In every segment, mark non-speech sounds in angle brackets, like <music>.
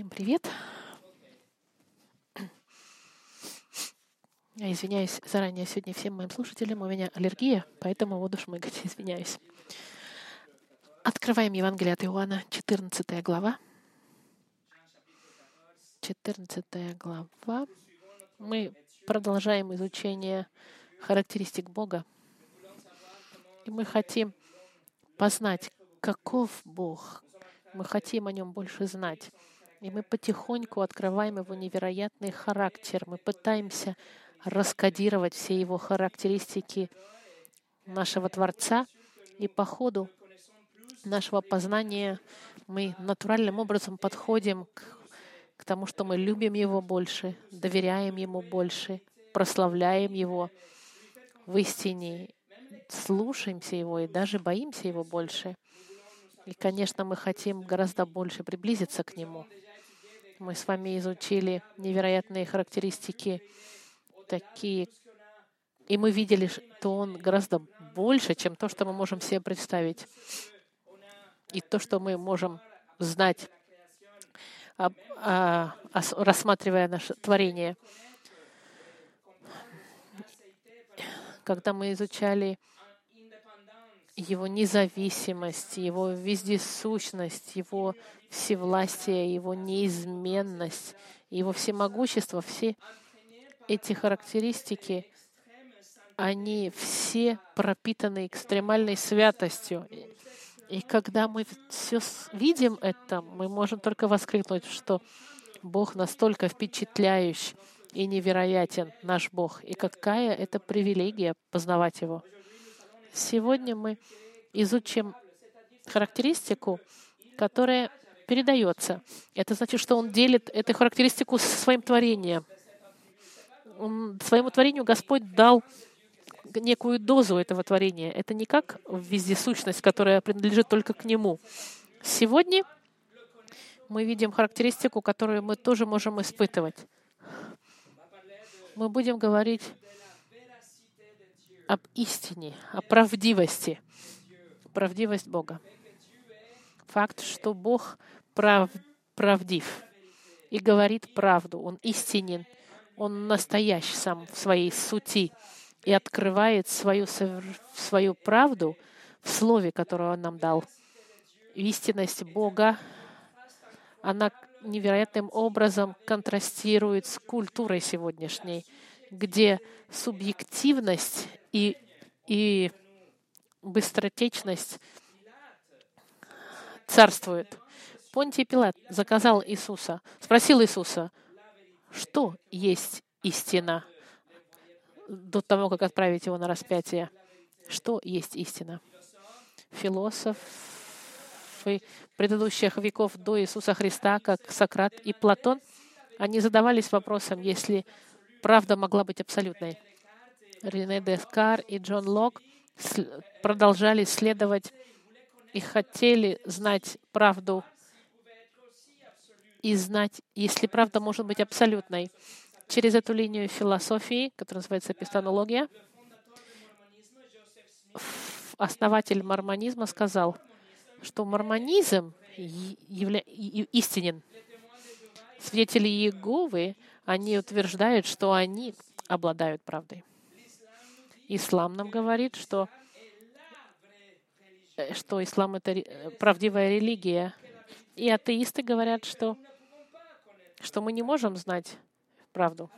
Всем привет. Я извиняюсь заранее сегодня всем моим слушателям. У меня аллергия, поэтому буду шмыгать. <laughs> Извиняюсь. Открываем Евангелие от Иоанна, 14 глава. 14 глава. Мы продолжаем изучение характеристик Бога. И мы хотим познать, каков Бог. Мы хотим о нем больше знать. И мы потихоньку открываем его невероятный характер. Мы пытаемся раскодировать все его характеристики нашего Творца. И по ходу нашего познания мы натуральным образом подходим к, к тому, что мы любим Его больше, доверяем Ему больше, прославляем Его в истине, слушаемся Его и даже боимся Его больше. И, конечно, мы хотим гораздо больше приблизиться к Нему. Мы с вами изучили невероятные характеристики, такие, и мы видели, что Он гораздо больше, чем то, что мы можем себе представить. И то, что мы можем знать, рассматривая наше творение. Когда мы изучали его независимость, его вездесущность, его всевластие, его неизменность, его всемогущество, все эти характеристики, они все пропитаны экстремальной святостью. И когда мы все видим это, мы можем только воскликнуть, что Бог настолько впечатляющий и невероятен, наш Бог. И какая это привилегия познавать Его. Сегодня мы изучим характеристику, которая передается. Это значит, что он делит эту характеристику со своим творением. Он, своему творению Господь дал некую дозу этого творения. Это не как вездесущность, которая принадлежит только к Нему. Сегодня мы видим характеристику, которую мы тоже можем испытывать. Мы будем говорить об истине, о правдивости. Правдивость Бога. Факт, что Бог прав, правдив и говорит правду. Он истинен. Он настоящий сам в своей сути и открывает свою, свою правду в слове, которое Он нам дал. Истинность Бога, она невероятным образом контрастирует с культурой сегодняшней, где субъективность и, и быстротечность царствует. Понтий Пилат заказал Иисуса, спросил Иисуса, что есть истина до того, как отправить его на распятие. Что есть истина? Философы предыдущих веков до Иисуса Христа, как Сократ и Платон, они задавались вопросом, если правда могла быть абсолютной. Рене Дескар и Джон Лок продолжали следовать и хотели знать правду и знать, если правда может быть абсолютной. Через эту линию философии, которая называется эпистемология, основатель мормонизма сказал, что мормонизм истинен. Свидетели Иеговы, они утверждают, что они обладают правдой. Ислам нам говорит, что, э, что ислам — это правдивая религия. И атеисты говорят, что, что мы не можем знать правду.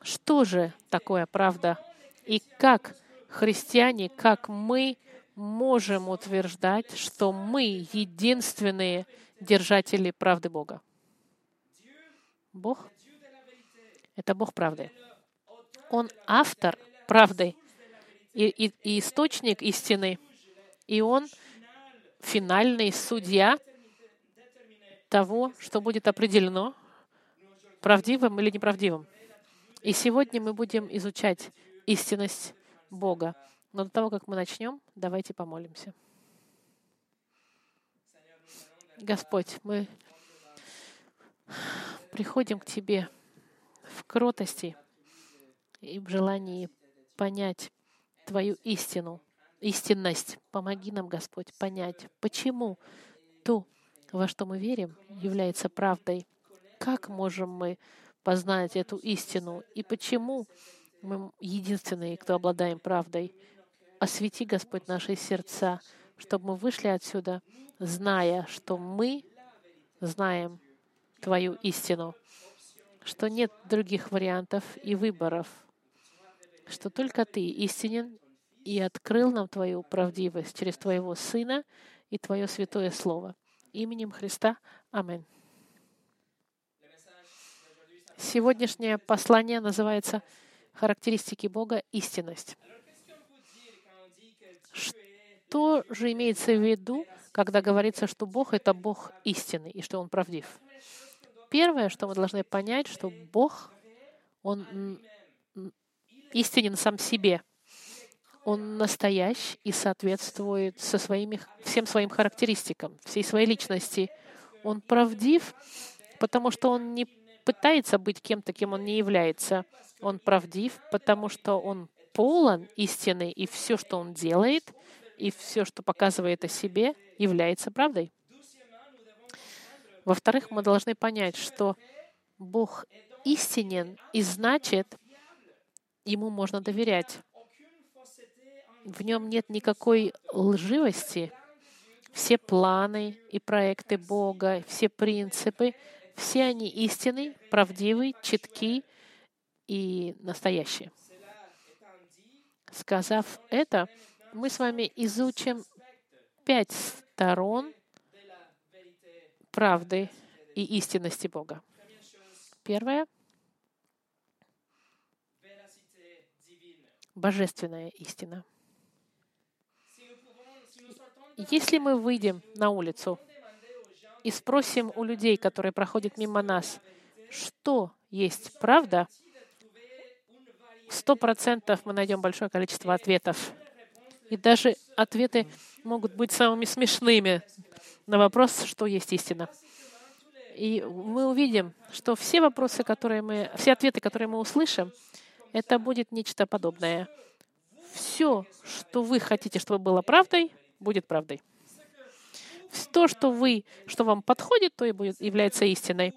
Что же такое правда? И как христиане, как мы можем утверждать, что мы единственные держатели правды Бога? Бог — это Бог правды. Он автор правдой и, и, и источник истины. И Он финальный судья того, что будет определено правдивым или неправдивым. И сегодня мы будем изучать истинность Бога. Но до того, как мы начнем, давайте помолимся. Господь, мы приходим к Тебе в кротости и в желании понять Твою истину, истинность. Помоги нам, Господь, понять, почему то, во что мы верим, является правдой. Как можем мы познать эту истину и почему мы единственные, кто обладаем правдой? Освети, Господь, наши сердца, чтобы мы вышли отсюда, зная, что мы знаем Твою истину, что нет других вариантов и выборов, что только Ты истинен и открыл нам Твою правдивость через Твоего Сына и Твое Святое Слово. Именем Христа. Аминь. Сегодняшнее послание называется «Характеристики Бога. Истинность». Что же имеется в виду, когда говорится, что Бог — это Бог истины и что Он правдив? Первое, что мы должны понять, что Бог, Он истинен сам себе. Он настоящий и соответствует со своими, всем своим характеристикам, всей своей личности. Он правдив, потому что он не пытается быть кем-то, кем он не является. Он правдив, потому что он полон истины, и все, что он делает, и все, что показывает о себе, является правдой. Во-вторых, мы должны понять, что Бог истинен, и значит, Ему можно доверять. В нем нет никакой лживости. Все планы и проекты Бога, все принципы, все они истинны, правдивы, четки и настоящие. Сказав это, мы с вами изучим пять сторон правды и истинности Бога. Первое — божественная истина. Если мы выйдем на улицу и спросим у людей, которые проходят мимо нас, что есть правда, сто процентов мы найдем большое количество ответов. И даже ответы могут быть самыми смешными на вопрос, что есть истина. И мы увидим, что все вопросы, которые мы, все ответы, которые мы услышим, это будет нечто подобное. Все, что вы хотите, чтобы было правдой, будет правдой. То, что вы, что вам подходит, то и будет, является истиной.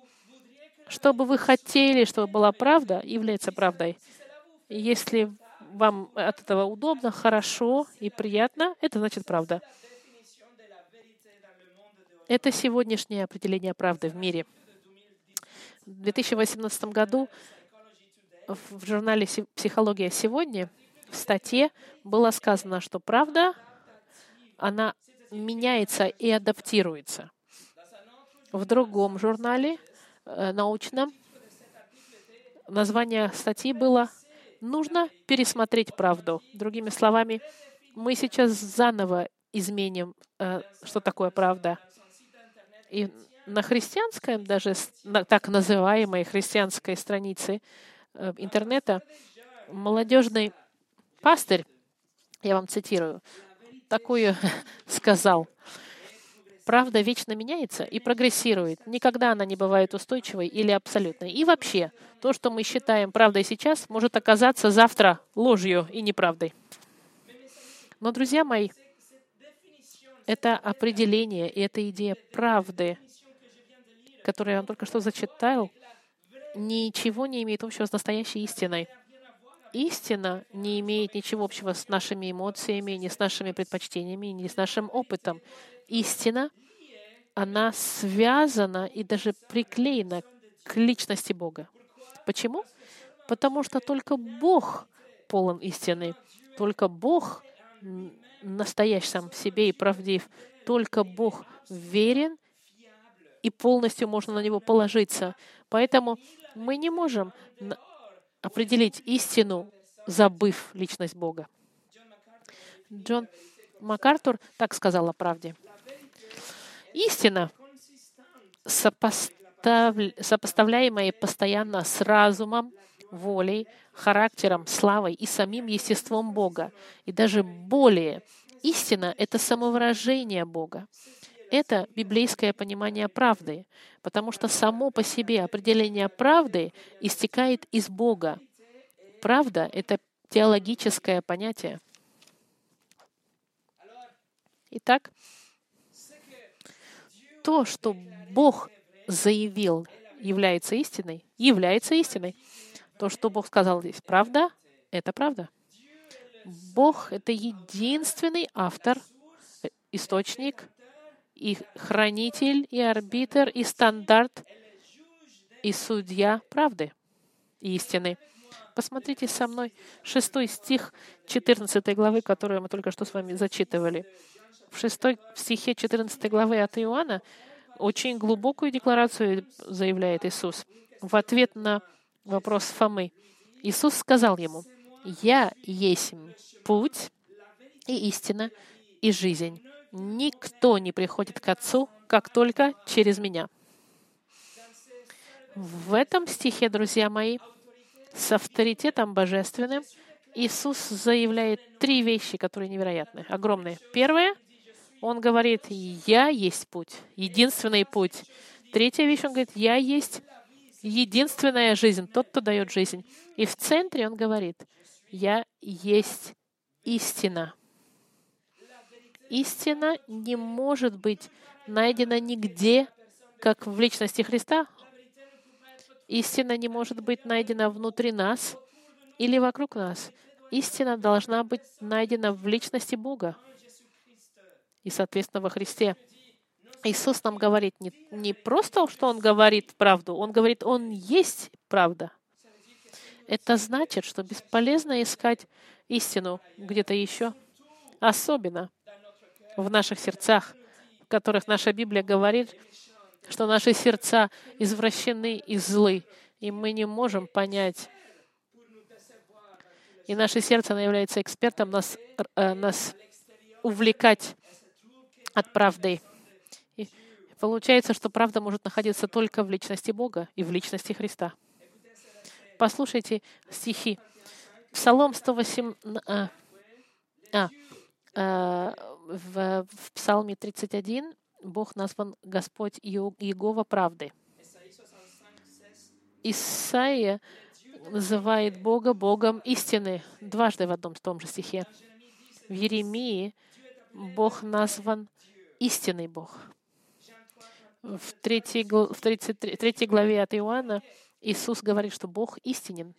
Что бы вы хотели, чтобы была правда, является правдой. И если вам от этого удобно, хорошо и приятно, это значит правда. Это сегодняшнее определение правды в мире. В 2018 году в журнале «Психология сегодня» в статье было сказано, что правда, она меняется и адаптируется. В другом журнале э, научном название статьи было «Нужно пересмотреть правду». Другими словами, мы сейчас заново изменим, э, что такое правда. И на христианском, даже на так называемой христианской странице интернета, молодежный пастырь, я вам цитирую, такую <laughs> сказал. Правда вечно меняется и прогрессирует. Никогда она не бывает устойчивой или абсолютной. И вообще, то, что мы считаем правдой сейчас, может оказаться завтра ложью и неправдой. Но, друзья мои, это определение и эта идея правды, которую я вам только что зачитал, ничего не имеет общего с настоящей истиной истина не имеет ничего общего с нашими эмоциями, ни с нашими предпочтениями, ни с нашим опытом. Истина, она связана и даже приклеена к личности Бога. Почему? Потому что только Бог полон истины. Только Бог настоящий сам в себе и правдив. Только Бог верен, и полностью можно на Него положиться. Поэтому мы не можем определить истину, забыв личность Бога. Джон МакАртур так сказал о правде. Истина, сопостав... сопоставляемая постоянно с разумом, волей, характером, славой и самим естеством Бога, и даже более. Истина — это самовыражение Бога. Это библейское понимание правды, потому что само по себе определение правды истекает из Бога. Правда — это теологическое понятие. то, что Бог заявил, является истиной, является истиной. То, что Бог сказал здесь, правда, это правда. Бог — это единственный автор, источник, и хранитель, и арбитр, и стандарт, и судья правды и истины. Посмотрите со мной шестой стих 14 главы, которую мы только что с вами зачитывали. В шестой стихе 14 главы от Иоанна очень глубокую декларацию заявляет Иисус. В ответ на вопрос Фомы Иисус сказал ему, «Я есть путь и истина и жизнь. Никто не приходит к Отцу, как только через Меня». В этом стихе, друзья мои, с авторитетом божественным Иисус заявляет три вещи, которые невероятны, огромные. Первое, Он говорит, «Я есть путь, единственный путь». Третья вещь, Он говорит, «Я есть единственная жизнь, тот, кто дает жизнь». И в центре Он говорит, «Я есть истина». Истина не может быть найдена нигде, как в личности Христа, Истина не может быть найдена внутри нас или вокруг нас. Истина должна быть найдена в личности Бога и, соответственно, во Христе. Иисус нам говорит не, не просто, что Он говорит правду, Он говорит, Он есть правда. Это значит, что бесполезно искать истину где-то еще, особенно в наших сердцах, в которых наша Библия говорит, что наши сердца извращены и злы, и мы не можем понять. И наше сердце, оно является экспертом нас, э, нас увлекать от правды. И получается, что правда может находиться только в личности Бога и в личности Христа. Послушайте стихи. Псалом 108... А, а, а, в, в Псалме 31 Бог назван Господь Иегова правды. Исаия называет Бога Богом истины дважды в одном том же стихе. В Еремии Бог назван истинный Бог. В третьей, в 33 главе от Иоанна Иисус говорит, что Бог истинен.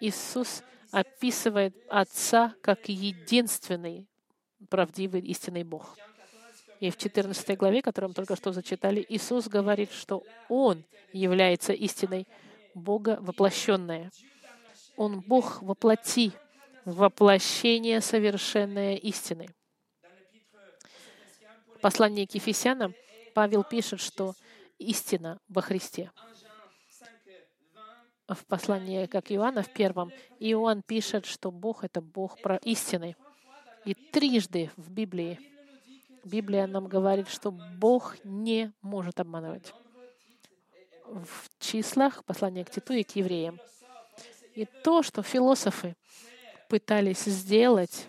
Иисус описывает Отца как единственный правдивый истинный Бог. И в 14 главе, которую мы только что зачитали, Иисус говорит, что Он является истиной Бога воплощенная. Он Бог воплоти, воплощение совершенной истины. В послании к Ефесянам Павел пишет, что истина во Христе. В послании, как Иоанна в первом, Иоанн пишет, что Бог — это Бог про истины. И трижды в Библии Библия нам говорит, что Бог не может обманывать. В числах послания к Титу и к евреям. И то, что философы пытались сделать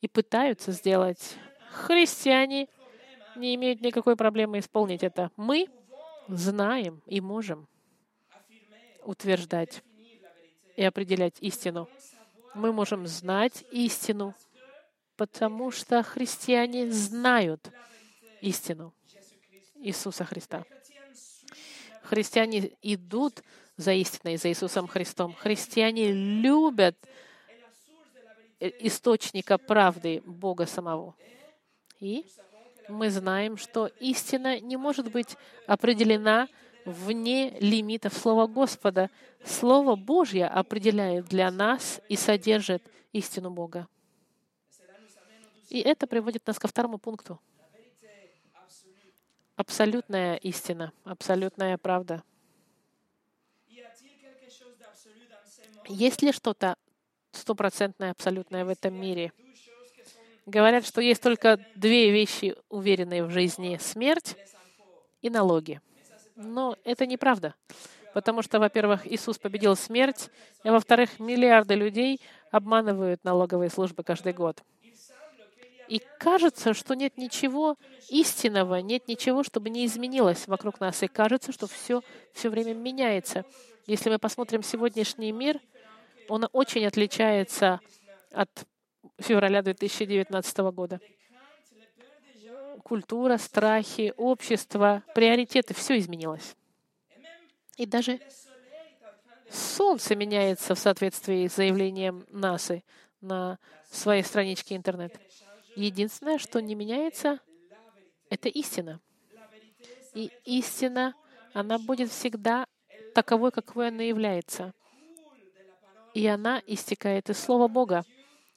и пытаются сделать, христиане не имеют никакой проблемы исполнить это. Мы знаем и можем утверждать и определять истину. Мы можем знать истину, потому что христиане знают истину Иисуса Христа. Христиане идут за истиной, за Иисусом Христом. Христиане любят источника правды Бога самого. И мы знаем, что истина не может быть определена вне лимитов Слова Господа. Слово Божье определяет для нас и содержит истину Бога. И это приводит нас ко второму пункту. Абсолютная истина, абсолютная правда. Есть ли что-то стопроцентное, абсолютное в этом мире? Говорят, что есть только две вещи, уверенные в жизни — смерть и налоги. Но это неправда. Потому что, во-первых, Иисус победил смерть, а во-вторых, миллиарды людей обманывают налоговые службы каждый год. И кажется, что нет ничего истинного, нет ничего, чтобы не изменилось вокруг нас. И кажется, что все все время меняется. Если мы посмотрим сегодняшний мир, он очень отличается от февраля 2019 года. культура, страхи, общество, приоритеты, все изменилось. И даже Солнце меняется в соответствии с заявлением НАСА на своей страничке интернет. Единственное, что не меняется, это истина. И истина, она будет всегда таковой, какой она является. И она истекает из Слова Бога.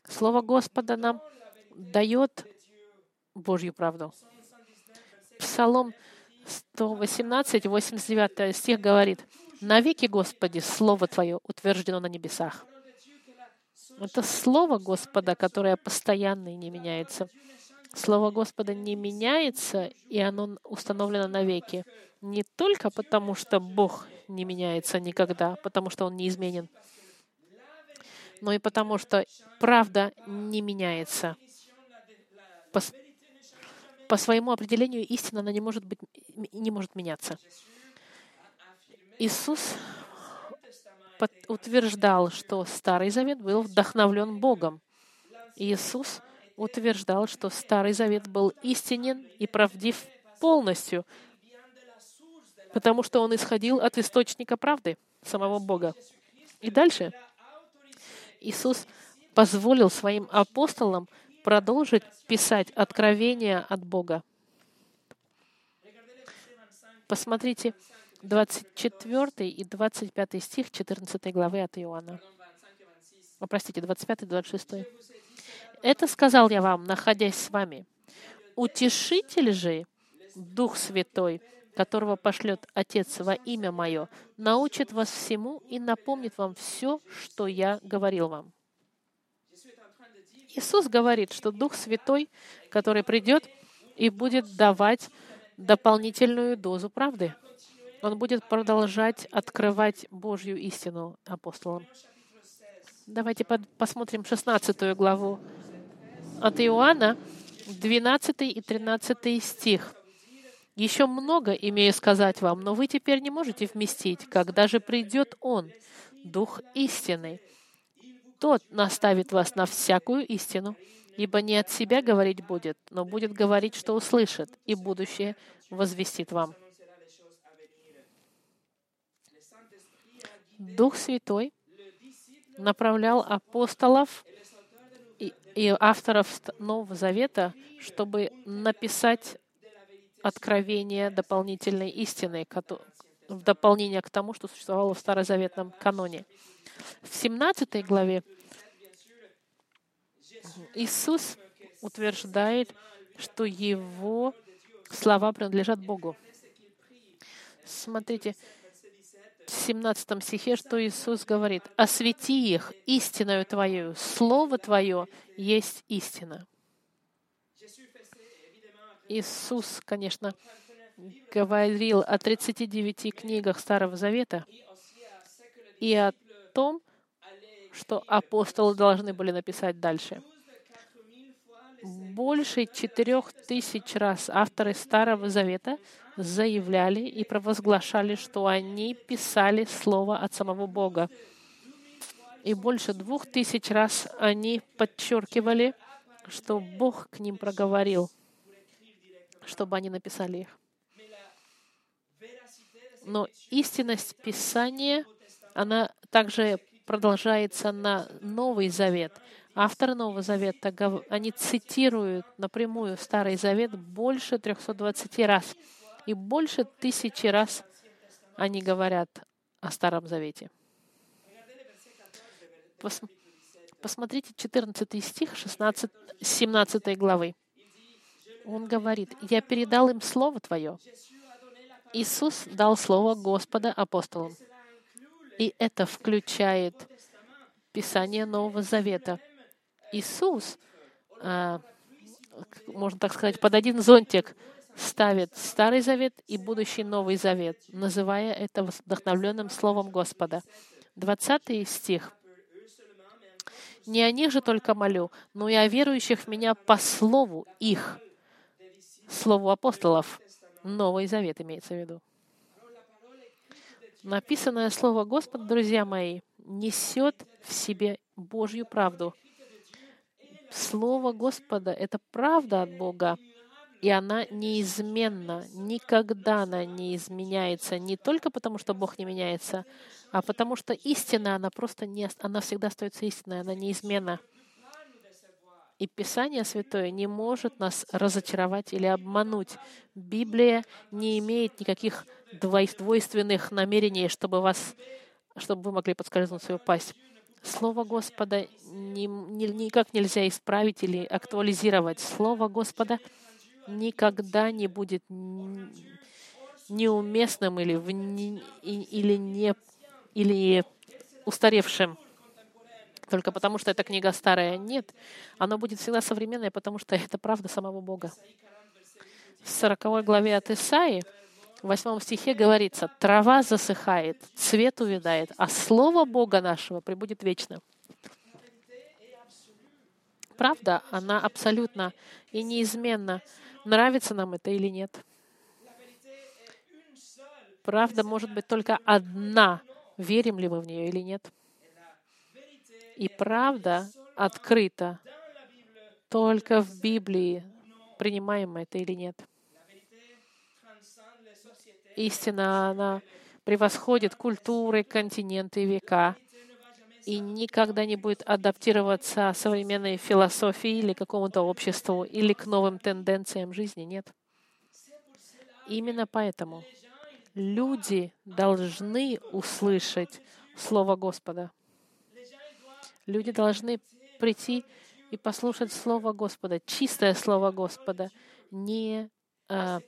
Слово Господа нам дает Божью правду. Псалом 118, 89 стих говорит, «Навеки, Господи, Слово Твое утверждено на небесах». Это Слово Господа, которое постоянно и не меняется. Слово Господа не меняется, и оно установлено навеки. Не только потому, что Бог не меняется никогда, потому что Он неизменен, но и потому, что правда не меняется. По, по своему определению истина она не может, быть, не может меняться. Иисус утверждал, что Старый Завет был вдохновлен Богом. Иисус утверждал, что Старый Завет был истинен и правдив полностью, потому что он исходил от источника правды, самого Бога. И дальше Иисус позволил своим апостолам продолжить писать откровения от Бога. Посмотрите, 24 и 25 стих 14 главы от Иоанна. О, простите, 25 и 26. «Это сказал я вам, находясь с вами. Утешитель же, Дух Святой, которого пошлет Отец во имя Мое, научит вас всему и напомнит вам все, что я говорил вам». Иисус говорит, что Дух Святой, который придет и будет давать дополнительную дозу правды. Он будет продолжать открывать Божью истину апостолам. Давайте посмотрим 16 главу от Иоанна, 12 и 13 стих. «Еще много имею сказать вам, но вы теперь не можете вместить, когда же придет Он, Дух истины. Тот наставит вас на всякую истину, ибо не от себя говорить будет, но будет говорить, что услышит, и будущее возвестит вам». Дух Святой направлял апостолов и, и авторов Нового Завета, чтобы написать откровение дополнительной истины, в дополнение к тому, что существовало в Старозаветном каноне. В 17 главе Иисус утверждает, что Его слова принадлежат Богу. Смотрите, 17 стихе, что Иисус говорит, «Освети их истиною Твою, Слово Твое есть истина». Иисус, конечно, говорил о 39 книгах Старого Завета и о том, что апостолы должны были написать дальше. Больше четырех тысяч раз авторы Старого Завета заявляли и провозглашали, что они писали Слово от самого Бога. И больше двух тысяч раз они подчеркивали, что Бог к ним проговорил, чтобы они написали их. Но истинность Писания, она также продолжается на Новый Завет. Авторы Нового Завета, они цитируют напрямую Старый Завет больше 320 раз. И больше тысячи раз они говорят о Старом Завете. Посмотрите 14 стих 16, 17 главы. Он говорит, «Я передал им Слово Твое». Иисус дал Слово Господа апостолам. И это включает Писание Нового Завета. Иисус, а, можно так сказать, под один зонтик ставит Старый Завет и будущий Новый Завет, называя это вдохновленным Словом Господа. 20 стих. «Не о них же только молю, но и о верующих в Меня по слову их». Слову апостолов. Новый Завет имеется в виду. Написанное Слово Господа, друзья мои, несет в себе Божью правду. Слово Господа — это правда от Бога, И она неизменна, никогда она не изменяется, не только потому, что Бог не меняется, а потому что истина, она просто не, она всегда остается истинной, она неизменна. И Писание Святое не может нас разочаровать или обмануть. Библия не имеет никаких двойственных намерений, чтобы, вас, чтобы вы могли подскользнуться и упасть. Слово Господа ни, ни, никак нельзя исправить или актуализировать. Слово Господа никогда не будет неуместным или, в, или, не, или устаревшим только потому, что эта книга старая. Нет, она будет всегда современная, потому что это правда самого Бога. В 40 главе от Исаи, в 8 стихе говорится, «Трава засыхает, цвет увядает, а слово Бога нашего прибудет вечно». Правда, она абсолютно и неизменна. Нравится нам это или нет. Правда может быть только одна. Верим ли мы в нее или нет? И правда открыта только в Библии, принимаем мы это или нет. Истина, она превосходит культуры, континенты и века и никогда не будет адаптироваться современной философии или какому-то обществу или к новым тенденциям жизни. Нет. Именно поэтому люди должны услышать Слово Господа. Люди должны прийти и послушать Слово Господа, чистое Слово Господа, не а,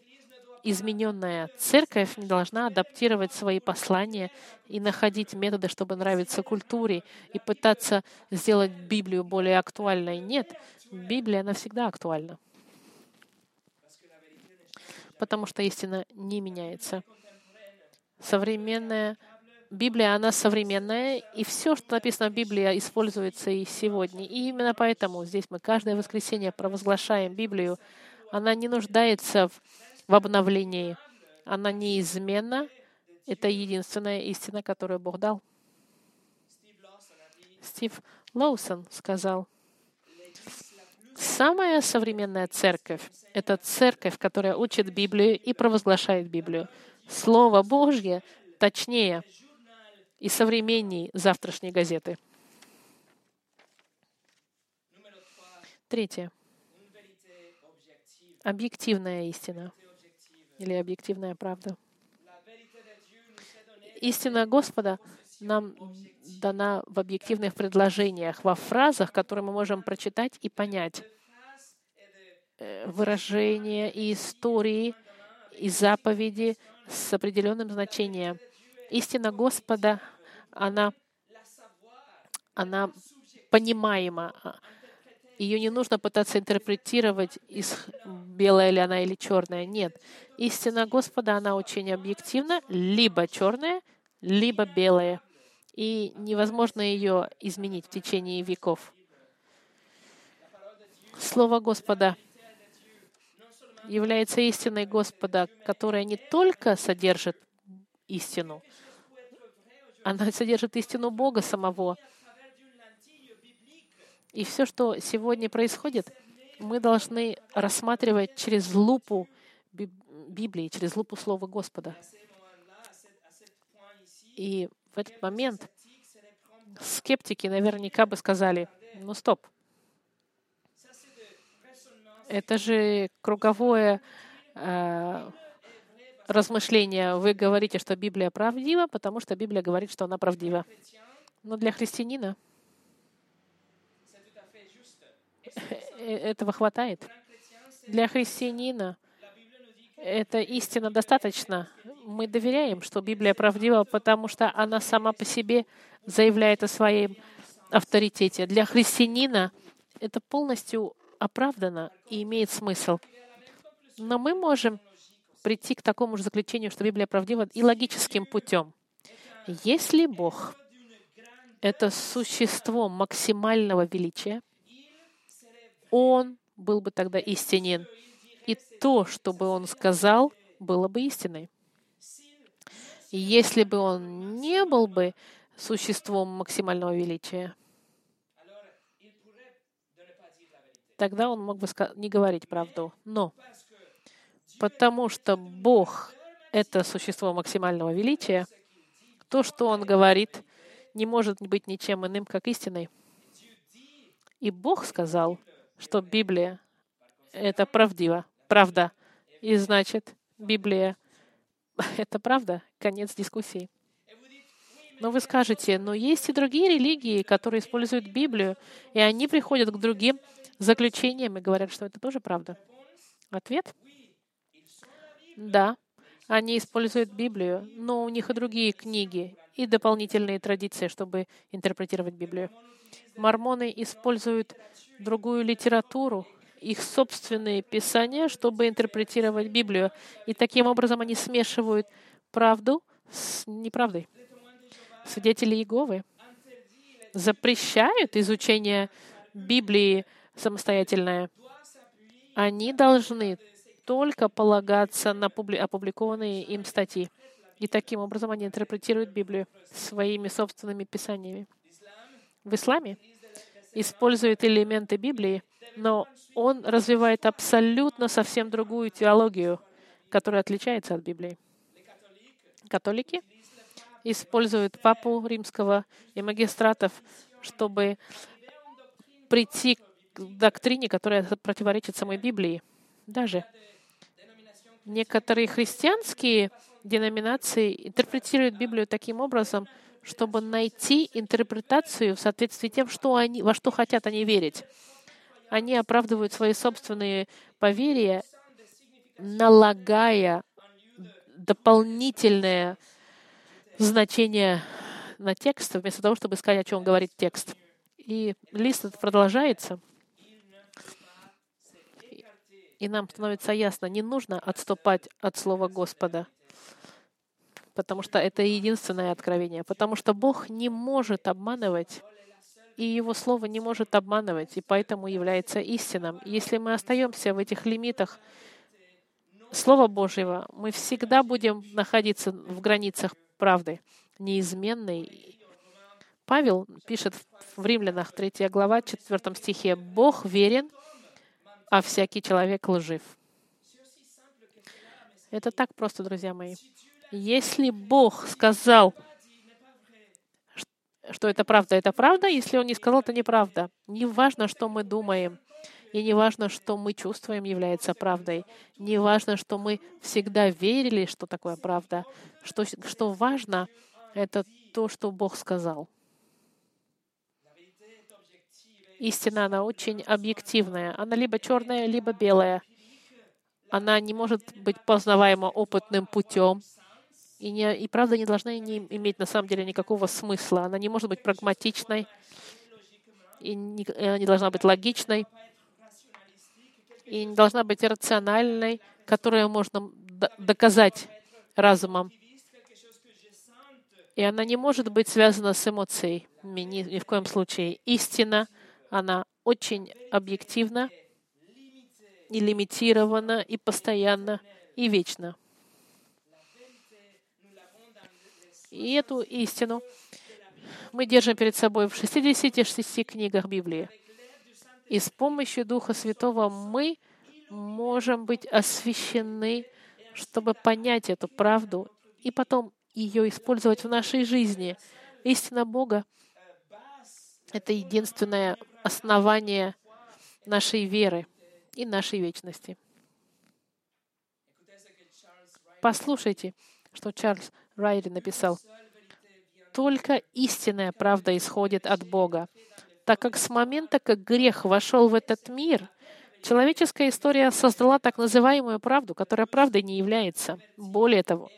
измененная церковь не должна адаптировать свои послания и находить методы, чтобы нравиться культуре, и пытаться сделать Библию более актуальной. Нет, Библия, она всегда актуальна. Потому что истина не меняется. Современная Библия, она современная, и все, что написано в Библии, используется и сегодня. И именно поэтому здесь мы каждое воскресенье провозглашаем Библию. Она не нуждается в, в обновлении. Она неизменна. Это единственная истина, которую Бог дал. Стив Лоусон сказал, самая современная церковь — это церковь, которая учит Библию и провозглашает Библию. Слово Божье точнее и современней завтрашней газеты. Третье. Объективная истина или объективная правда. Истина Господа нам дана в объективных предложениях, во фразах, которые мы можем прочитать и понять. Э, выражения и истории, и заповеди с определенным значением. Истина Господа она, она понимаема. Ее не нужно пытаться интерпретировать, из белая ли она или черная. Нет. Истина Господа, она очень объективна, либо черная, либо белая. И невозможно ее изменить в течение веков. Слово Господа является истиной Господа, которая не только содержит истину, она содержит истину Бога самого. И все, что сегодня происходит, мы должны рассматривать через лупу Библии, через лупу Слова Господа. И в этот момент скептики наверняка бы сказали, ну стоп, это же круговое э, размышления вы говорите, что Библия правдива, потому что Библия говорит, что она правдива. Но для христианина этого хватает. Для христианина эта истина достаточно. Мы доверяем, что Библия правдива, потому что она сама по себе заявляет о своем авторитете. Для христианина это полностью оправдано и имеет смысл. Но мы можем прийти к такому же заключению, что Библия правдива, и логическим путем. Если Бог — это существо максимального величия, Он был бы тогда истинен. И то, что бы Он сказал, было бы истиной. Если бы Он не был бы существом максимального величия, тогда Он мог бы не говорить правду. Но потому что Бог — это существо максимального величия, то, что Он говорит, не может быть ничем иным, как истиной. И Бог сказал, что Библия — это правдиво, правда. И значит, Библия — это правда. Конец дискуссии. Но вы скажете, но есть и другие религии, которые используют Библию, и они приходят к другим заключениям и говорят, что это тоже правда. Ответ — да, они используют Библию, но у них и другие книги, и дополнительные традиции, чтобы интерпретировать Библию. Мормоны используют другую литературу, их собственные писания, чтобы интерпретировать Библию. И таким образом они смешивают правду с неправдой. Свидетели Иеговы запрещают изучение Библии самостоятельное. Они должны только полагаться на опубликованные им статьи. И таким образом они интерпретируют Библию своими собственными писаниями. В исламе используют элементы Библии, но он развивает абсолютно совсем другую теологию, которая отличается от Библии. Католики используют папу римского и магистратов, чтобы прийти к доктрине, которая противоречит самой Библии. Даже некоторые христианские деноминации интерпретируют Библию таким образом, чтобы найти интерпретацию в соответствии с тем, что они, во что хотят они верить. Они оправдывают свои собственные поверья, налагая дополнительное значение на текст, вместо того, чтобы сказать, о чем говорит текст. И лист этот продолжается. И нам становится ясно, не нужно отступать от Слова Господа потому что это единственное откровение, потому что Бог не может обманывать, и Его Слово не может обманывать, и поэтому является истинным. Если мы остаемся в этих лимитах Слова Божьего, мы всегда будем находиться в границах правды, неизменной. Павел пишет в Римлянах 3 глава, 4 стихе, «Бог верен, а всякий человек лжив». Это так просто, друзья мои. Если Бог сказал, что это правда, это правда. Если Он не сказал, это неправда. Не важно, что мы думаем. И не важно, что мы чувствуем, является правдой. Не важно, что мы всегда верили, что такое правда. Что, что важно, это то, что Бог сказал. Истина, она очень объективная. Она либо черная, либо белая. Она не может быть познаваема опытным путем и, не, и правда не должна не иметь на самом деле никакого смысла. Она не может быть прагматичной, и не, она не должна быть логичной, и не должна быть рациональной, которую можно доказать разумом. И она не может быть связана с эмоцией ни, ни в коем случае. Истина, она очень объективна, и лимитирована, и постоянно, и вечно. И эту истину мы держим перед собой в 66 книгах Библии. И с помощью Духа Святого мы можем быть освящены, чтобы понять эту правду и потом ее использовать в нашей жизни. Истина Бога — это единственное основание нашей веры и нашей вечности. Послушайте, что Чарльз Райли написал, «Только истинная правда исходит от Бога, так как с момента, как грех вошел в этот мир, человеческая история создала так называемую правду, которая правдой не является. Более того,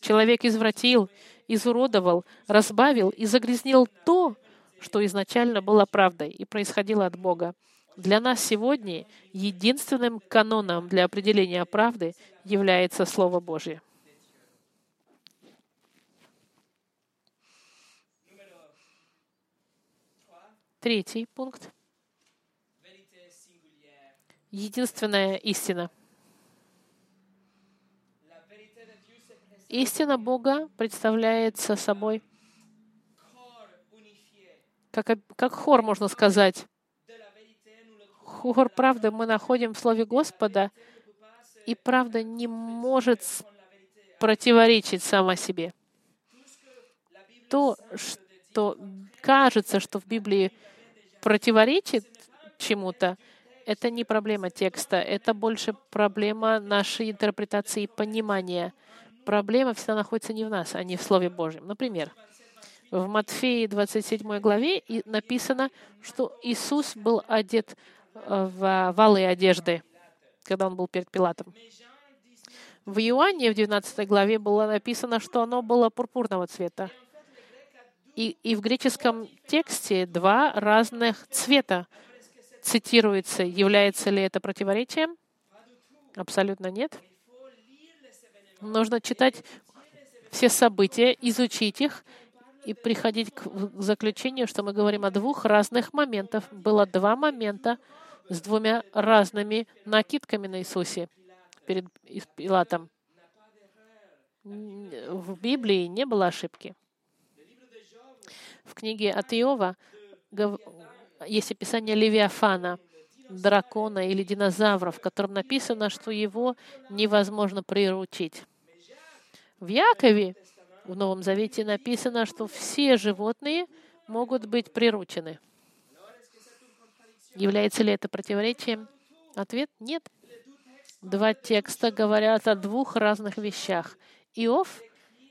человек извратил, изуродовал, разбавил и загрязнил то, что изначально было правдой и происходило от Бога. Для нас сегодня единственным каноном для определения правды является Слово Божье. Третий пункт. Единственная истина. Истина Бога представляется собой как, как хор, можно сказать. Хор правды мы находим в Слове Господа, И правда не может противоречить сама себе. То, что кажется, что в Библии противоречит чему-то, это не проблема текста, это больше проблема нашей интерпретации и понимания. Проблема всегда находится не в нас, а не в Слове Божьем. Например, в Матфеи 27 главе написано, что Иисус был одет в валы одежды, когда он был перед Пилатом. В Иоанне в 19 главе было написано, что оно было пурпурного цвета. И, и в греческом тексте два разных цвета цитируется. Является ли это противоречием? Абсолютно нет. Нужно читать все события, изучить их и приходить к заключению, что мы говорим о двух разных моментах. Было два момента с двумя разными накидками на Иисусе перед Пилатом. В Библии не было ошибки. В книге от Иова есть описание Левиафана, дракона или динозавра, в котором написано, что его невозможно приручить. В Якове в Новом Завете написано, что все животные могут быть приручены. Является ли это противоречием? Ответ — нет. Два текста говорят о двух разных вещах. Иов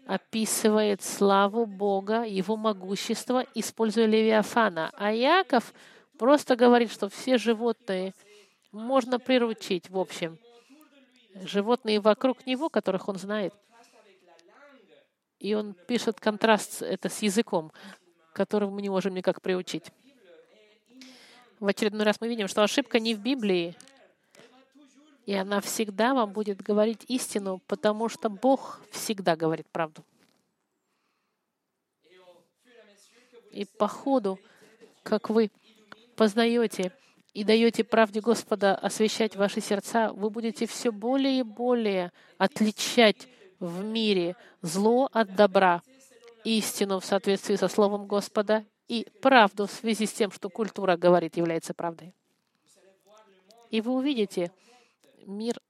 описывает славу Бога, Его могущество, используя Левиафана. А Яков просто говорит, что все животные можно приручить, в общем. Животные вокруг него, которых он знает. И он пишет контраст это с языком, которого мы не можем никак приучить. В очередной раз мы видим, что ошибка не в Библии, и она всегда вам будет говорить истину, потому что Бог всегда говорит правду. И по ходу, как вы познаете и даете правде Господа освещать ваши сердца, вы будете все более и более отличать в мире зло от добра, истину в соответствии со Словом Господа и правду в связи с тем, что культура говорит, является правдой. И вы увидите, мир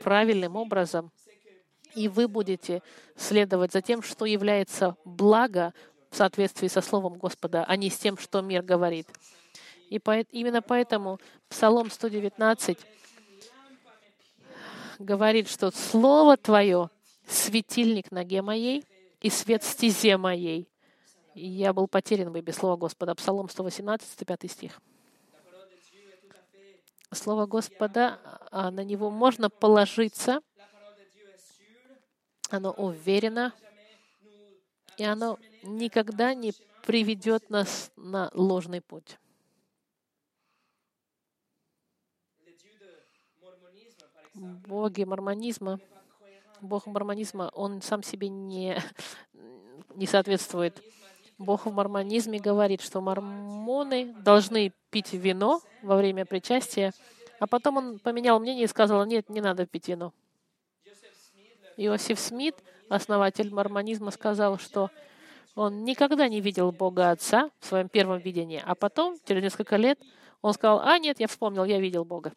правильным образом, и вы будете следовать за тем, что является благо в соответствии со Словом Господа, а не с тем, что мир говорит. И по, именно поэтому Псалом 119 говорит, что Слово Твое — светильник ноге моей и свет стезе моей. Я был потерян бы без Слова Господа. Псалом 118, 5 стих. Слово Господа, а на него можно положиться, оно уверено, и оно никогда не приведет нас на ложный путь. Боги мормонизма, Бог мормонизма, он сам себе не, <laughs> не соответствует. Бог в мормонизме говорит, что мормоны должны пить вино во время причастия, а потом он поменял мнение и сказал, нет, не надо пить вино. Иосиф Смит, основатель мормонизма, сказал, что он никогда не видел Бога Отца в своем первом видении, а потом, через несколько лет, он сказал, а нет, я вспомнил, я видел Бога.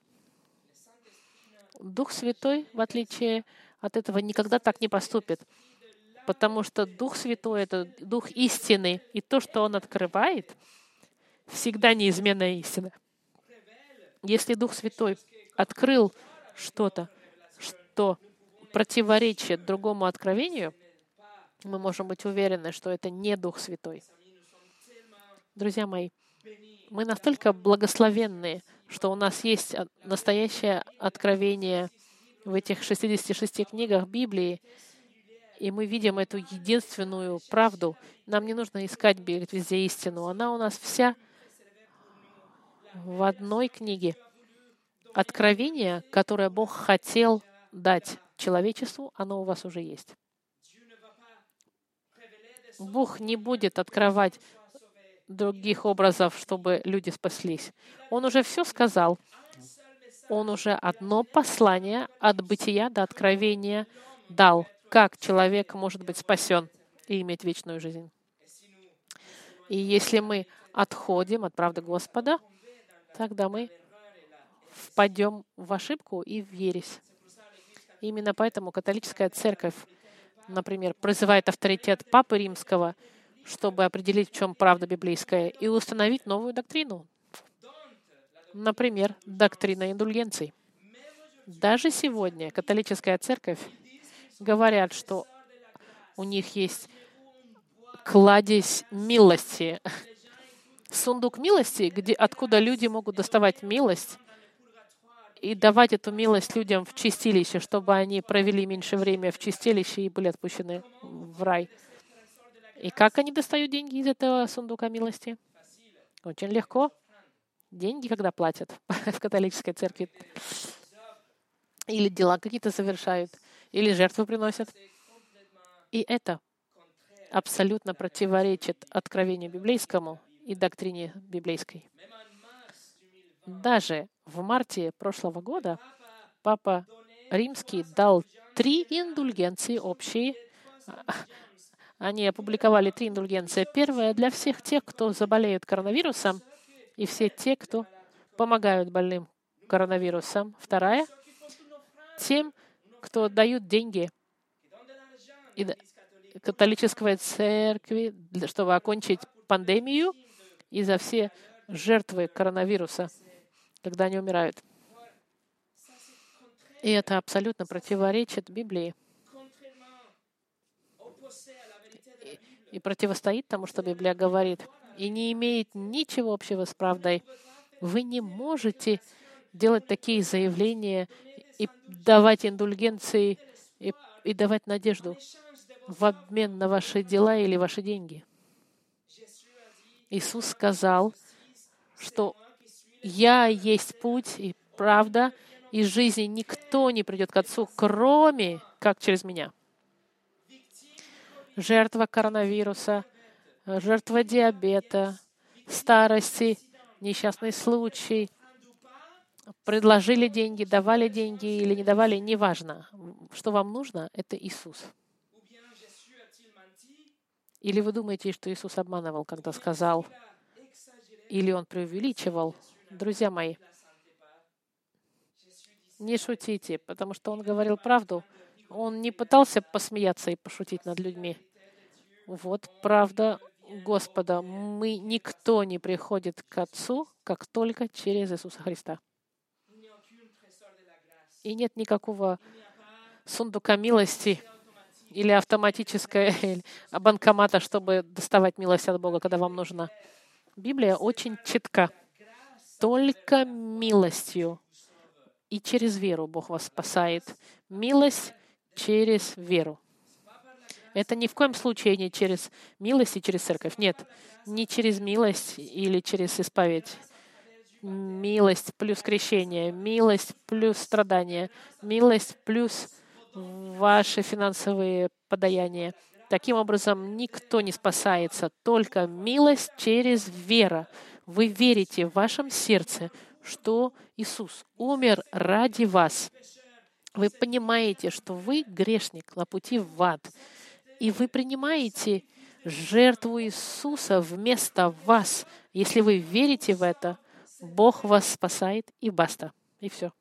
Дух Святой, в отличие от этого, никогда так не поступит потому что Дух Святой — это Дух истины, и то, что Он открывает, всегда неизменная истина. Если Дух Святой открыл что-то, что противоречит другому откровению, мы можем быть уверены, что это не Дух Святой. Друзья мои, мы настолько благословенные, что у нас есть настоящее откровение в этих 66 книгах Библии, и мы видим эту единственную правду. Нам не нужно искать бегать везде истину. Она у нас вся в одной книге. Откровение, которое Бог хотел дать человечеству, оно у вас уже есть. Бог не будет открывать других образов, чтобы люди спаслись. Он уже все сказал. Он уже одно послание от бытия до откровения дал как человек может быть спасен и иметь вечную жизнь. И если мы отходим от правды Господа, тогда мы впадем в ошибку и в ересь. Именно поэтому католическая церковь, например, призывает авторитет Папы Римского, чтобы определить, в чем правда библейская, и установить новую доктрину. Например, доктрина индульгенций. Даже сегодня католическая церковь говорят, что у них есть кладезь милости, сундук милости, где, откуда люди могут доставать милость и давать эту милость людям в чистилище, чтобы они провели меньше времени в чистилище и были отпущены в рай. И как они достают деньги из этого сундука милости? Очень легко. Деньги, когда платят <laughs> в католической церкви. Или дела какие-то совершают, или жертвы приносят. И это абсолютно противоречит откровению библейскому и доктрине библейской. Даже в марте прошлого года Папа Римский дал три индульгенции общие. Они опубликовали три индульгенции. Первая для всех тех, кто заболеют коронавирусом, и все те, кто помогают больным коронавирусом. Вторая — тем, кто дают деньги католической церкви, чтобы окончить пандемию и за все жертвы коронавируса, когда они умирают. И это абсолютно противоречит Библии и противостоит тому, что Библия говорит, и не имеет ничего общего с правдой. Вы не можете делать такие заявления и давать индульгенции и, и давать надежду в обмен на ваши дела или ваши деньги. Иисус сказал, что «Я есть путь и правда, и жизни никто не придет к Отцу, кроме как через Меня». Жертва коронавируса, жертва диабета, старости, несчастный случай, предложили деньги, давали деньги или не давали, неважно. Что вам нужно, это Иисус. Или вы думаете, что Иисус обманывал, когда сказал, или Он преувеличивал? Друзья мои, не шутите, потому что Он говорил правду. Он не пытался посмеяться и пошутить над людьми. Вот правда Господа. Мы, никто не приходит к Отцу, как только через Иисуса Христа. И нет никакого сундука милости, или автоматическая банкомата, чтобы доставать милость от Бога, когда вам нужна. Библия очень четка. Только милостью и через веру Бог вас спасает. Милость через веру. Это ни в коем случае не через милость и через церковь. Нет, не через милость или через исповедь. Милость плюс крещение, милость плюс страдание, милость плюс ваши финансовые подаяния. Таким образом, никто не спасается, только милость через вера. Вы верите в вашем сердце, что Иисус умер ради вас. Вы понимаете, что вы грешник на пути в ад, и вы принимаете жертву Иисуса вместо вас. Если вы верите в это, Бог вас спасает, и баста. И все.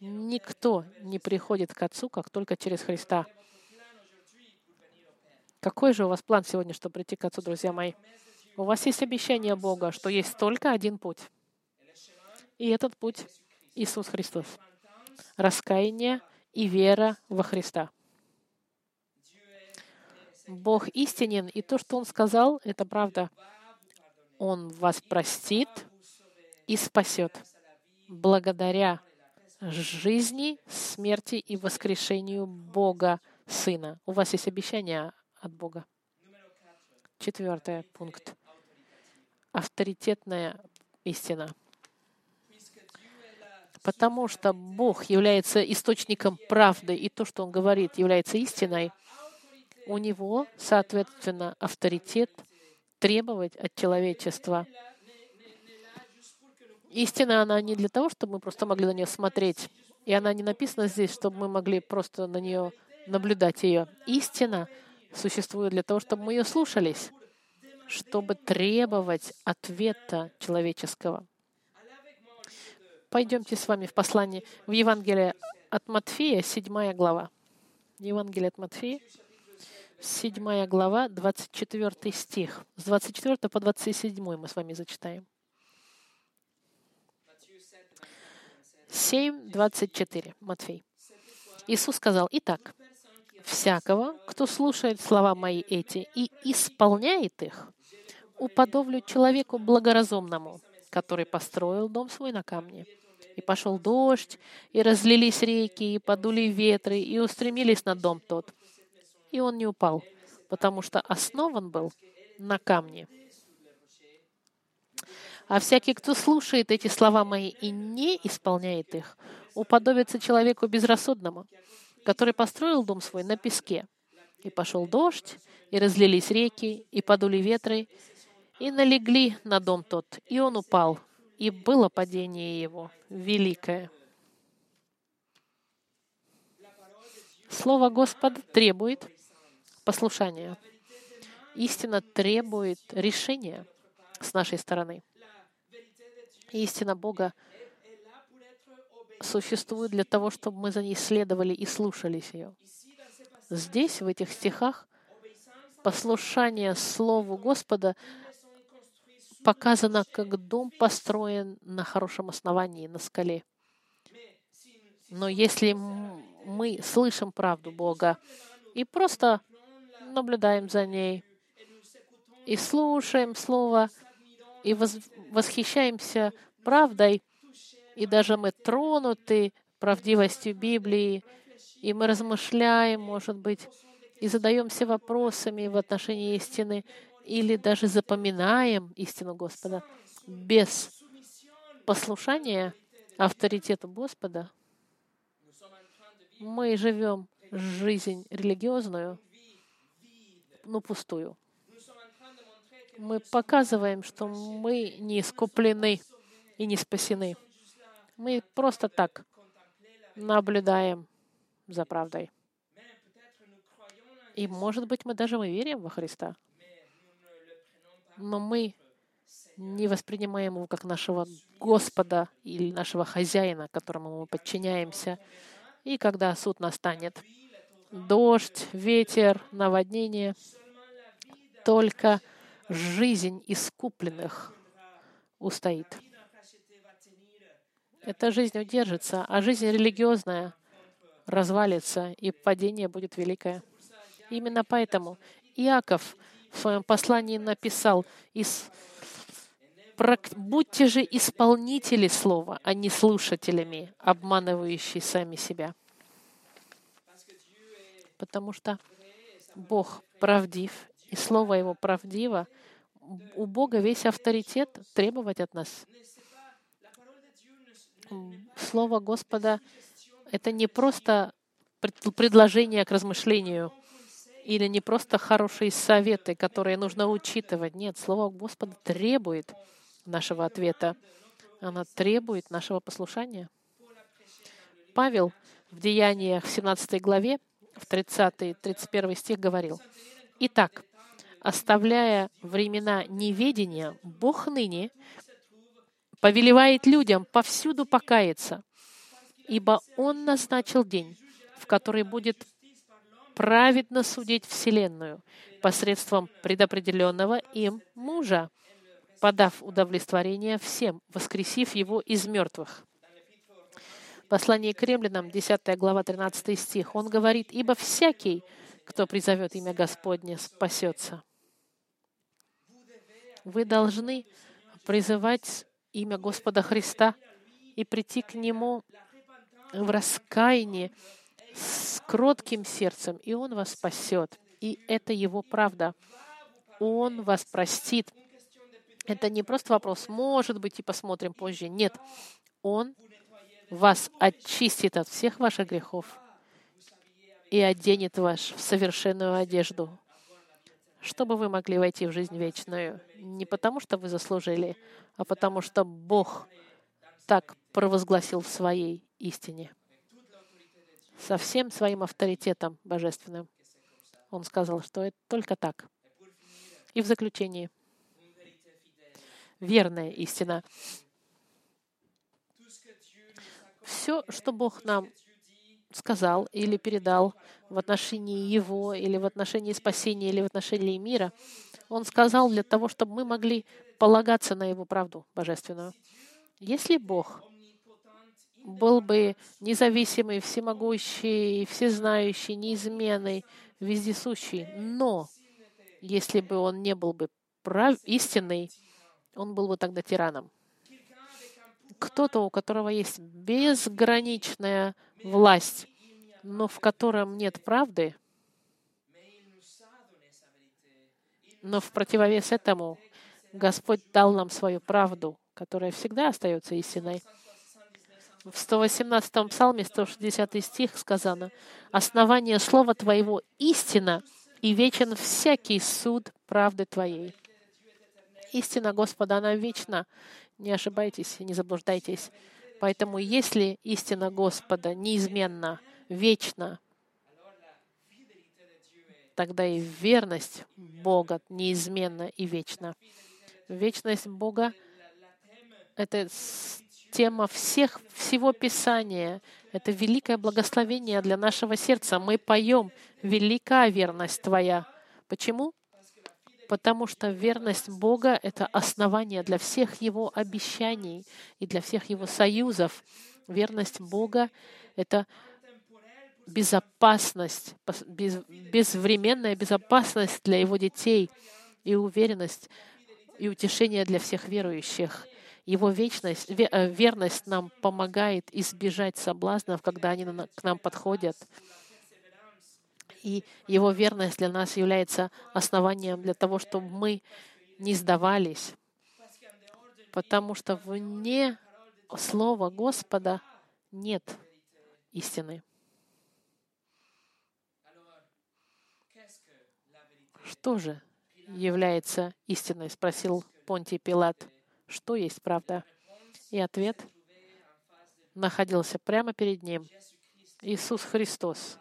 Никто не приходит к Отцу, как только через Христа. Какой же у вас план сегодня, чтобы прийти к Отцу, друзья мои? У вас есть обещание Бога, что есть только один путь. И этот путь — Иисус Христос. Раскаяние и вера во Христа. Бог истинен, и то, что Он сказал, это правда. Он вас простит и спасет благодаря жизни, смерти и воскрешению Бога Сына. У вас есть обещание от Бога. Четвертый пункт. Авторитетная истина. Потому что Бог является источником правды, и то, что Он говорит, является истиной, у Него, соответственно, авторитет требовать от человечества Истина, она не для того, чтобы мы просто могли на нее смотреть. И она не написана здесь, чтобы мы могли просто на нее наблюдать ее. Истина существует для того, чтобы мы ее слушались, чтобы требовать ответа человеческого. Пойдемте с вами в послание в Евангелие от Матфея, 7 глава. Евангелие от Матфея, 7 глава, 24 стих. С 24 по 27 мы с вами зачитаем. 7, 24. Матфей. Иисус сказал, «Итак, всякого, кто слушает слова мои эти и исполняет их, уподоблю человеку благоразумному, который построил дом свой на камне. И пошел дождь, и разлились реки, и подули ветры, и устремились на дом тот. И он не упал, потому что основан был на камне. А всякий, кто слушает эти слова мои и не исполняет их, уподобится человеку безрассудному, который построил дом свой на песке. И пошел дождь, и разлились реки, и подули ветры, и налегли на дом тот, и он упал, и было падение его великое. Слово Господа требует послушания. Истина требует решения с нашей стороны. Истина Бога существует для того, чтобы мы за ней следовали и слушались ее. Здесь, в этих стихах, послушание Слову Господа показано, как дом построен на хорошем основании, на скале. Но если мы слышим правду Бога и просто наблюдаем за ней, и слушаем Слово, и восхищаемся правдой, и даже мы тронуты правдивостью Библии, и мы размышляем, может быть, и задаемся вопросами в отношении истины, или даже запоминаем истину Господа без послушания авторитету Господа, мы живем жизнь религиозную, но пустую. Мы показываем, что мы не искуплены и не спасены. Мы просто так наблюдаем за правдой. И, может быть, мы даже мы верим во Христа но мы не воспринимаем его как нашего Господа или нашего хозяина, которому мы подчиняемся. И когда суд настанет, дождь, ветер, наводнение, только жизнь искупленных устоит. Эта жизнь удержится, а жизнь религиозная развалится, и падение будет великое. Именно поэтому Иаков в своем послании написал, «Будьте же исполнители слова, а не слушателями, обманывающие сами себя». Потому что Бог правдив, и Слово Его правдиво, у Бога весь авторитет требовать от нас. Слово Господа — это не просто предложение к размышлению — или не просто хорошие советы, которые нужно учитывать. Нет, Слово Господа требует нашего ответа. Оно требует нашего послушания. Павел в Деяниях в 17 главе, в 30-31 стих говорил, «Итак, оставляя времена неведения, Бог ныне повелевает людям повсюду покаяться, ибо Он назначил день, в который будет праведно судить Вселенную посредством предопределенного им мужа, подав удовлетворение всем, воскресив его из мертвых. Послание к римлянам, 10 глава, 13 стих, он говорит, «Ибо всякий, кто призовет имя Господне, спасется». Вы должны призывать имя Господа Христа и прийти к Нему в раскаянии, с кротким сердцем, и Он вас спасет. И это Его правда. Он вас простит. Это не просто вопрос, может быть, и посмотрим позже. Нет, Он вас очистит от всех ваших грехов и оденет вас в совершенную одежду, чтобы вы могли войти в жизнь вечную. Не потому, что вы заслужили, а потому, что Бог так провозгласил в своей истине со всем своим авторитетом божественным. Он сказал, что это только так. И в заключении, верная истина. Все, что Бог нам сказал или передал в отношении Его, или в отношении спасения, или в отношении мира, Он сказал для того, чтобы мы могли полагаться на Его правду божественную. Если Бог был бы независимый, всемогущий, всезнающий, неизменный, вездесущий, но если бы Он не был бы прав, истинный, Он был бы тогда тираном кто-то, у которого есть безграничная власть, но в котором нет правды, но в противовес этому Господь дал нам свою правду, которая всегда остается истиной. В 118 псалме, 160 стих сказано, «Основание слова Твоего — истина, и вечен всякий суд правды Твоей». Истина Господа, она вечна, не ошибайтесь, не заблуждайтесь. Поэтому если истина Господа неизменна, вечна, тогда и верность Бога неизменна и вечна. Вечность Бога — это тема всех, всего Писания. Это великое благословение для нашего сердца. Мы поем «Велика верность Твоя». Почему? Потому что верность Бога — это основание для всех Его обещаний и для всех Его союзов. Верность Бога — это безопасность, без, безвременная безопасность для Его детей и уверенность и утешение для всех верующих. Его вечность, э, верность нам помогает избежать соблазнов, когда они к нам подходят и Его верность для нас является основанием для того, чтобы мы не сдавались, потому что вне Слова Господа нет истины. Что же является истиной? спросил Понтий Пилат. Что есть правда? И ответ находился прямо перед ним. Иисус Христос,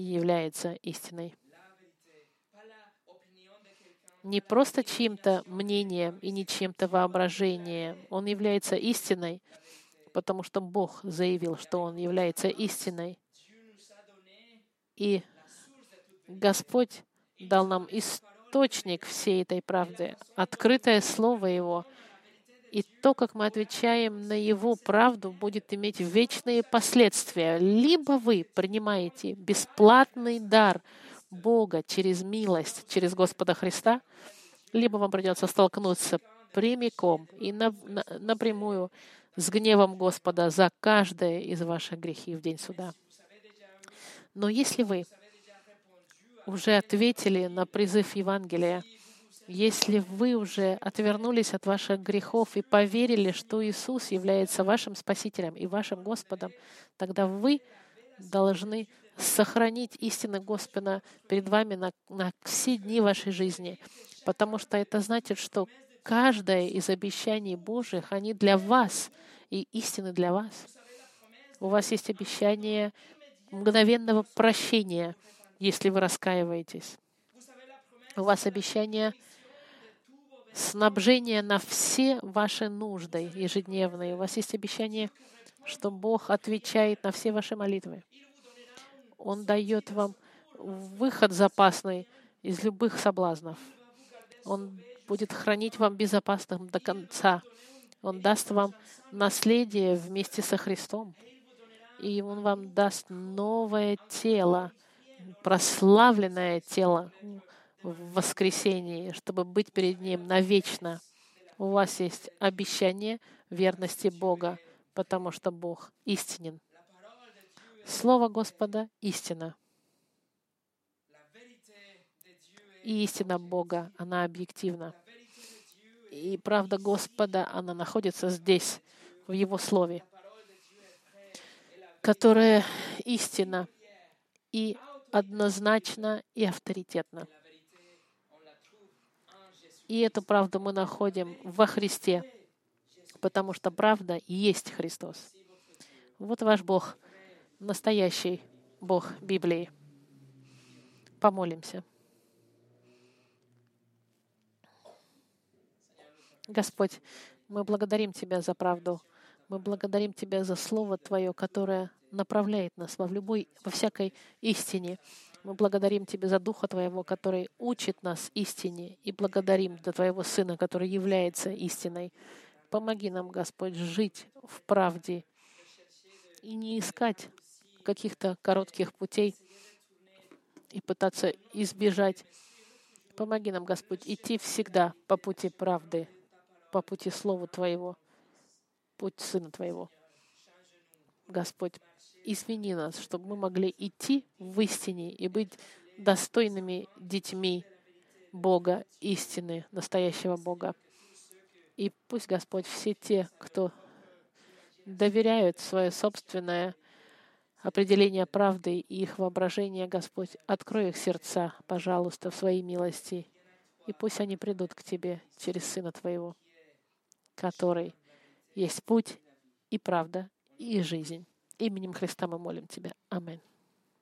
является истиной. Не просто чьим-то мнением и не чьим-то воображением. Он является истиной, потому что Бог заявил, что Он является истиной. И Господь дал нам источник всей этой правды, открытое Слово Его — и то, как мы отвечаем на Его правду, будет иметь вечные последствия. Либо вы принимаете бесплатный дар Бога через милость, через Господа Христа, либо вам придется столкнуться прямиком и на, на, напрямую с гневом Господа за каждое из ваших грехи в день суда. Но если вы уже ответили на призыв Евангелия, если вы уже отвернулись от ваших грехов и поверили, что Иисус является вашим Спасителем и вашим Господом, тогда вы должны сохранить истины Господа перед вами на, на все дни вашей жизни, потому что это значит, что каждое из обещаний Божьих, они для вас и истины для вас. У вас есть обещание мгновенного прощения, если вы раскаиваетесь. У вас обещание снабжение на все ваши нужды ежедневные. У вас есть обещание, что Бог отвечает на все ваши молитвы. Он дает вам выход запасный из любых соблазнов. Он будет хранить вам безопасным до конца. Он даст вам наследие вместе со Христом. И Он вам даст новое тело, прославленное тело, в воскресении, чтобы быть перед Ним навечно. У вас есть обещание верности Бога, потому что Бог истинен. Слово Господа — истина. И истина Бога, она объективна. И правда Господа, она находится здесь, в Его Слове, которая истина и однозначно и авторитетна. И эту правду мы находим во Христе, потому что правда есть Христос. Вот ваш Бог, настоящий Бог Библии. Помолимся. Господь, мы благодарим Тебя за правду Мы благодарим Тебя за Слово Твое, которое направляет нас во любой, во всякой истине. Мы благодарим Тебя за Духа Твоего, который учит нас истине, и благодарим за Твоего Сына, который является истиной. Помоги нам, Господь, жить в правде и не искать каких-то коротких путей и пытаться избежать. Помоги нам, Господь, идти всегда по пути правды, по пути Слова Твоего, путь Сына Твоего. Господь, извини нас, чтобы мы могли идти в истине и быть достойными детьми Бога, истины, настоящего Бога. И пусть, Господь, все те, кто доверяют свое собственное определение правды и их воображение, Господь, открой их сердца, пожалуйста, в своей милости, и пусть они придут к Тебе через Сына Твоего, который есть путь и правда и жизнь. Именем Христа мы молим Тебя. Аминь.